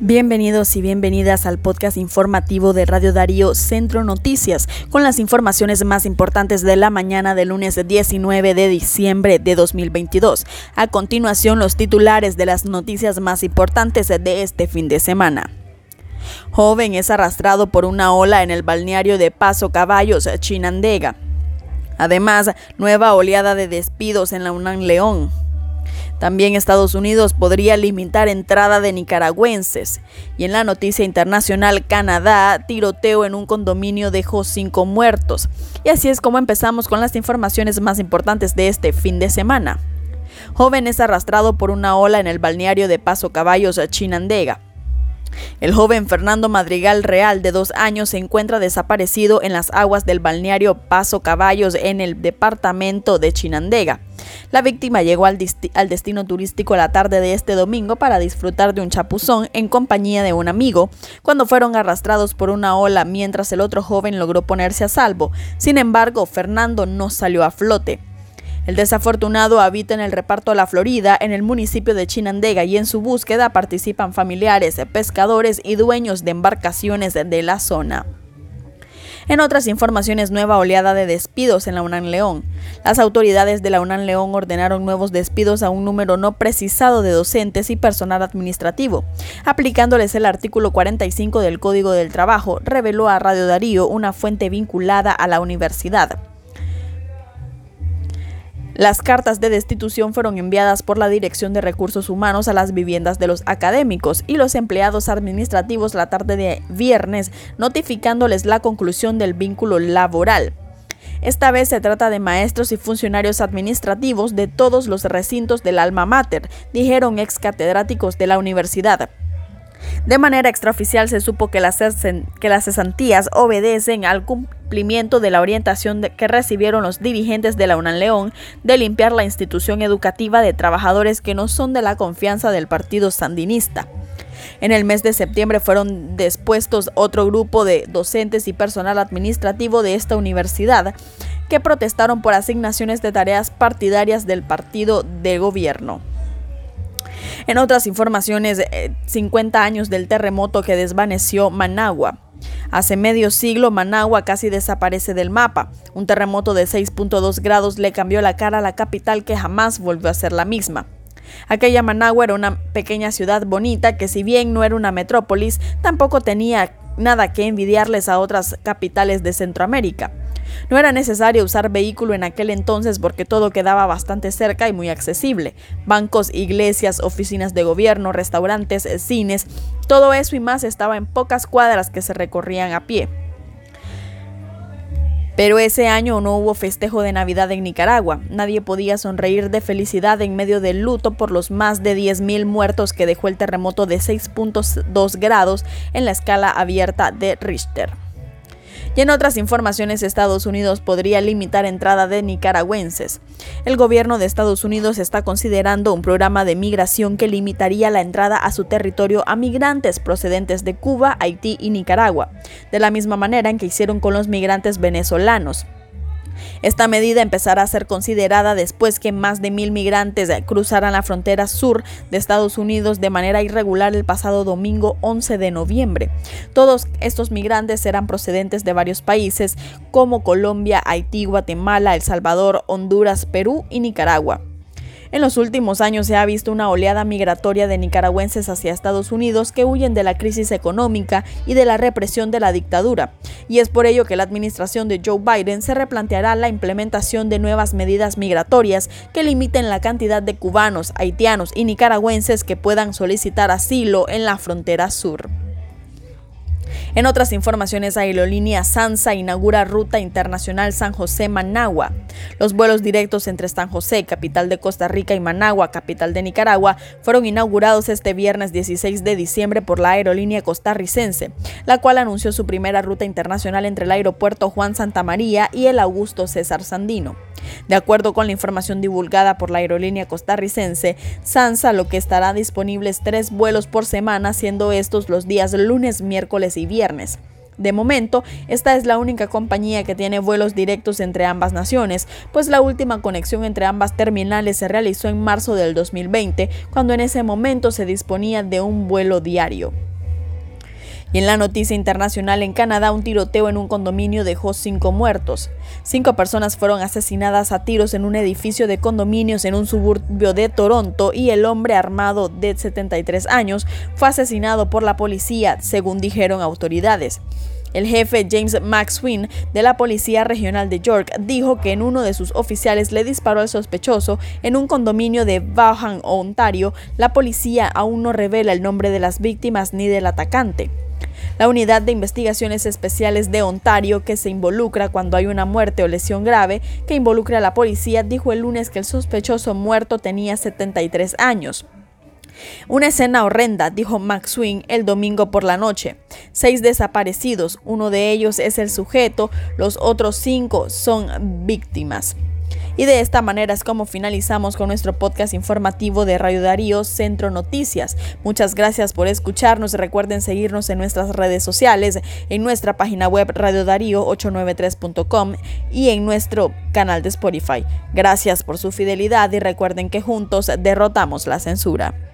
Bienvenidos y bienvenidas al podcast informativo de Radio Darío Centro Noticias, con las informaciones más importantes de la mañana del lunes 19 de diciembre de 2022. A continuación, los titulares de las noticias más importantes de este fin de semana. Joven es arrastrado por una ola en el balneario de Paso Caballos, Chinandega. Además, nueva oleada de despidos en la UNAM León. También Estados Unidos podría limitar entrada de nicaragüenses. Y en la noticia internacional, Canadá, tiroteo en un condominio dejó cinco muertos. Y así es como empezamos con las informaciones más importantes de este fin de semana. Joven es arrastrado por una ola en el balneario de Paso Caballos, Chinandega. El joven Fernando Madrigal Real, de dos años, se encuentra desaparecido en las aguas del balneario Paso Caballos en el departamento de Chinandega. La víctima llegó al, destino turístico la tarde de este domingo para disfrutar de un chapuzón en compañía de un amigo, cuando fueron arrastrados por una ola mientras el otro joven logró ponerse a salvo. Sin embargo, Fernando no salió a flote. El desafortunado habita en el reparto La Florida, en el municipio de Chinandega, y en su búsqueda participan familiares, pescadores y dueños de embarcaciones de la zona. En otras informaciones, nueva oleada de despidos en la UNAM León. Las autoridades de la UNAM León ordenaron nuevos despidos a un número no precisado de docentes y personal administrativo, aplicándoles el artículo 45 del Código del Trabajo, reveló a Radio Darío una fuente vinculada a la universidad. Las cartas de destitución fueron enviadas por la Dirección de Recursos Humanos a las viviendas de los académicos y los empleados administrativos la tarde de viernes, notificándoles la conclusión del vínculo laboral. Esta vez se trata de maestros y funcionarios administrativos de todos los recintos del alma mater, dijeron ex catedráticos de la universidad. De manera extraoficial se supo que las, cesantías obedecen al cumplimiento de la orientación que recibieron los dirigentes de la UNAM León de limpiar la institución educativa de trabajadores que no son de la confianza del partido sandinista. En el mes de septiembre fueron dispuestos otro grupo de docentes y personal administrativo de esta universidad que protestaron por asignaciones de tareas partidarias del partido de gobierno. En otras informaciones, 50 eh, años del terremoto que desvaneció Managua. Hace medio siglo Managua casi desaparece del mapa. Un terremoto de 6.2 grados le cambió la cara a la capital que jamás volvió a ser la misma. Aquella Managua era una pequeña ciudad bonita que si bien no era una metrópolis, tampoco tenía nada que envidiarles a otras capitales de Centroamérica. No era necesario usar vehículo en aquel entonces porque todo quedaba bastante cerca y muy accesible. Bancos, iglesias, oficinas de gobierno, restaurantes, cines, todo eso y más estaba en pocas cuadras que se recorrían a pie. Pero ese año no hubo festejo de Navidad en Nicaragua. Nadie podía sonreír de felicidad en medio del luto por los más de 10.000 muertos que dejó el terremoto de 6.2 grados en la escala abierta de Richter. Y en otras informaciones, Estados Unidos podría limitar entrada de nicaragüenses. El gobierno de Estados Unidos está considerando un programa de migración que limitaría la entrada a su territorio a migrantes procedentes de Cuba, Haití y Nicaragua, de la misma manera en que hicieron con los migrantes venezolanos. Esta medida empezará a ser considerada después que más de mil migrantes cruzaran la frontera sur de Estados Unidos de manera irregular el pasado domingo 11 de noviembre. Todos estos migrantes serán procedentes de varios países como Colombia, Haití, Guatemala, El Salvador, Honduras, Perú y Nicaragua. En los últimos años se ha visto una oleada migratoria de nicaragüenses hacia Estados Unidos que huyen de la crisis económica y de la represión de la dictadura. Y es por ello que la administración de Joe Biden se replanteará la implementación de nuevas medidas migratorias que limiten la cantidad de cubanos, haitianos y nicaragüenses que puedan solicitar asilo en la frontera sur. En otras informaciones, Aerolínea Sansa inaugura ruta internacional San José-Managua. Los vuelos directos entre San José, capital de Costa Rica, y Managua, capital de Nicaragua, fueron inaugurados este viernes 16 de diciembre por la aerolínea costarricense, la cual anunció su primera ruta internacional entre el aeropuerto Juan Santa María y el Augusto César Sandino. De acuerdo con la información divulgada por la aerolínea costarricense, Sansa lo que estará disponible es tres vuelos por semana, siendo estos los días lunes, miércoles y viernes. De momento, esta es la única compañía que tiene vuelos directos entre ambas naciones, pues la última conexión entre ambas terminales se realizó en marzo del 2020, cuando en ese momento se disponía de un vuelo diario. Y en la noticia internacional en Canadá, un tiroteo en un condominio dejó cinco muertos. Cinco personas fueron asesinadas a tiros en un edificio de condominios en un suburbio de Toronto y el hombre armado de 73 años fue asesinado por la policía, según dijeron autoridades. El jefe James McSween de la Policía Regional de York dijo que en uno de sus oficiales le disparó al sospechoso en un condominio de Vaughan, Ontario. La policía aún no revela el nombre de las víctimas ni del atacante. La Unidad de Investigaciones Especiales de Ontario, que se involucra cuando hay una muerte o lesión grave que involucra a la policía, dijo el lunes que el sospechoso muerto tenía 73 años. Una escena horrenda, dijo McSween el domingo por la noche. Seis desaparecidos, uno de ellos es el sujeto, los otros cinco son víctimas. Y de esta manera es como finalizamos con nuestro podcast informativo de Radio Darío Centro Noticias. Muchas gracias por escucharnos. Recuerden seguirnos en nuestras redes sociales, en nuestra página web radiodarío893.com y en nuestro canal de Spotify. Gracias por su fidelidad y recuerden que juntos derrotamos la censura.